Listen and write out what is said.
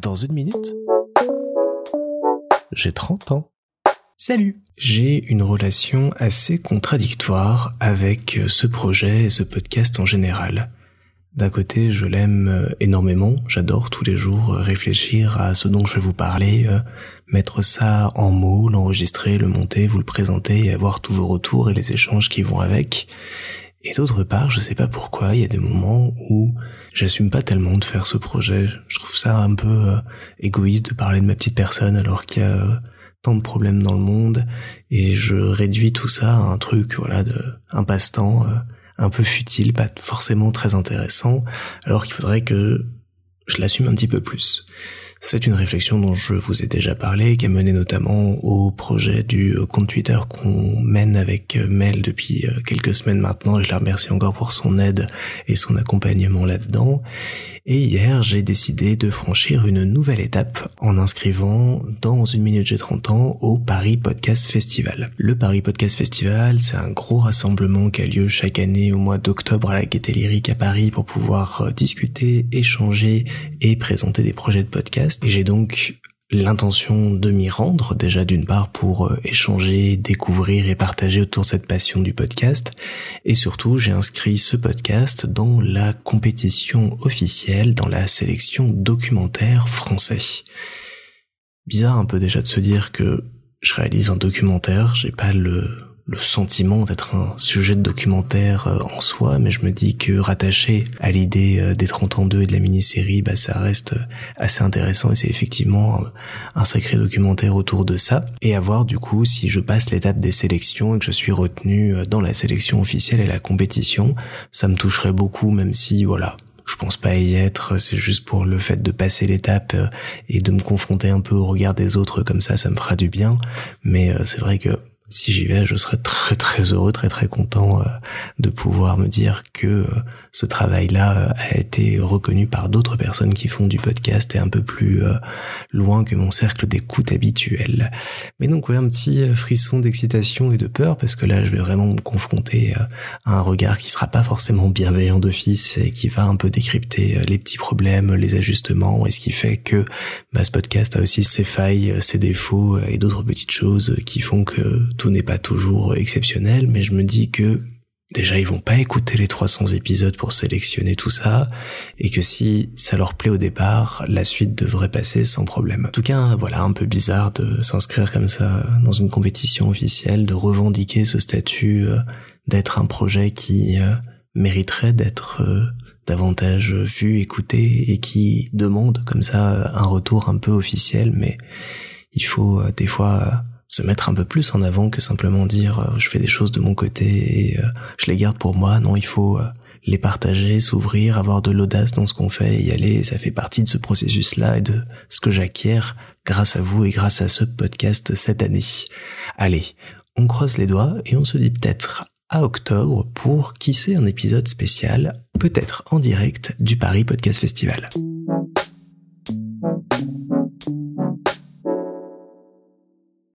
Dans une minute, j'ai 30 ans. Salut J'ai une relation assez contradictoire avec ce projet et ce podcast en général. D'un côté, je l'aime euh, énormément, j'adore tous les jours euh, réfléchir à ce dont je vais vous parler, euh, mettre ça en mots, l'enregistrer, le monter, vous le présenter et avoir tous vos retours et les échanges qui vont avec. Et d'autre part, je sais pas pourquoi, il y a des moments où j'assume pas tellement de faire ce projet. Je trouve ça un peu égoïste de parler de ma petite personne alors qu'il y a tant de problèmes dans le monde et je réduis tout ça à un truc, voilà, de un passe-temps un peu futile, pas forcément très intéressant, alors qu'il faudrait que je l'assume un petit peu plus. C'est une réflexion dont je vous ai déjà parlé, qui a mené notamment au projet du euh, compte Twitter qu'on mène avec euh, Mel depuis euh, quelques semaines maintenant. Je la remercie encore pour son aide et son accompagnement là-dedans. Et hier, j'ai décidé de franchir une nouvelle étape en inscrivant dans une minute j'ai 30 ans au Paris Podcast Festival. Le Paris Podcast Festival, c'est un gros rassemblement qui a lieu chaque année au mois d'octobre à la Gaîté Lyrique à Paris pour pouvoir discuter, échanger et présenter des projets de podcast et j'ai donc l'intention de m'y rendre déjà d'une part pour euh, échanger, découvrir et partager autour de cette passion du podcast et surtout j'ai inscrit ce podcast dans la compétition officielle dans la sélection documentaire français. Bizarre un peu déjà de se dire que je réalise un documentaire, j'ai pas le le sentiment d'être un sujet de documentaire euh, en soi, mais je me dis que rattaché à l'idée euh, des 30 ans 2 et de la mini-série, bah, ça reste euh, assez intéressant et c'est effectivement un sacré documentaire autour de ça. Et à voir du coup si je passe l'étape des sélections et que je suis retenu dans la sélection officielle et la compétition, ça me toucherait beaucoup même si voilà, je pense pas y être, c'est juste pour le fait de passer l'étape et de me confronter un peu au regard des autres comme ça, ça me fera du bien. Mais c'est vrai que si j'y vais, je serais très très heureux, très très content euh, de pouvoir me dire que euh, ce travail-là euh, a été reconnu par d'autres personnes qui font du podcast et un peu plus loin que mon cercle d'écoute habituel. Mais donc ouais, un petit frisson d'excitation et de peur parce que là, je vais vraiment me confronter à un regard qui sera pas forcément bienveillant d'office et qui va un peu décrypter les petits problèmes, les ajustements et ce qui fait que bah, ce podcast a aussi ses failles, ses défauts et d'autres petites choses qui font que tout n'est pas toujours exceptionnel, mais je me dis que déjà ils vont pas écouter les 300 épisodes pour sélectionner tout ça, et que si ça leur plaît au départ, la suite devrait passer sans problème. En tout cas, voilà, un peu bizarre de s'inscrire comme ça dans une compétition officielle, de revendiquer ce statut euh, d'être un projet qui euh, mériterait d'être euh, davantage vu, écouté, et qui demande comme ça un retour un peu officiel, mais il faut des fois se mettre un peu plus en avant que simplement dire euh, je fais des choses de mon côté et euh, je les garde pour moi. Non, il faut euh, les partager, s'ouvrir, avoir de l'audace dans ce qu'on fait et y aller. ça fait partie de ce processus-là et de ce que j'acquiers grâce à vous et grâce à ce podcast cette année. Allez, on croise les doigts et on se dit peut-être à octobre pour qui sait un épisode spécial, peut-être en direct du Paris Podcast Festival.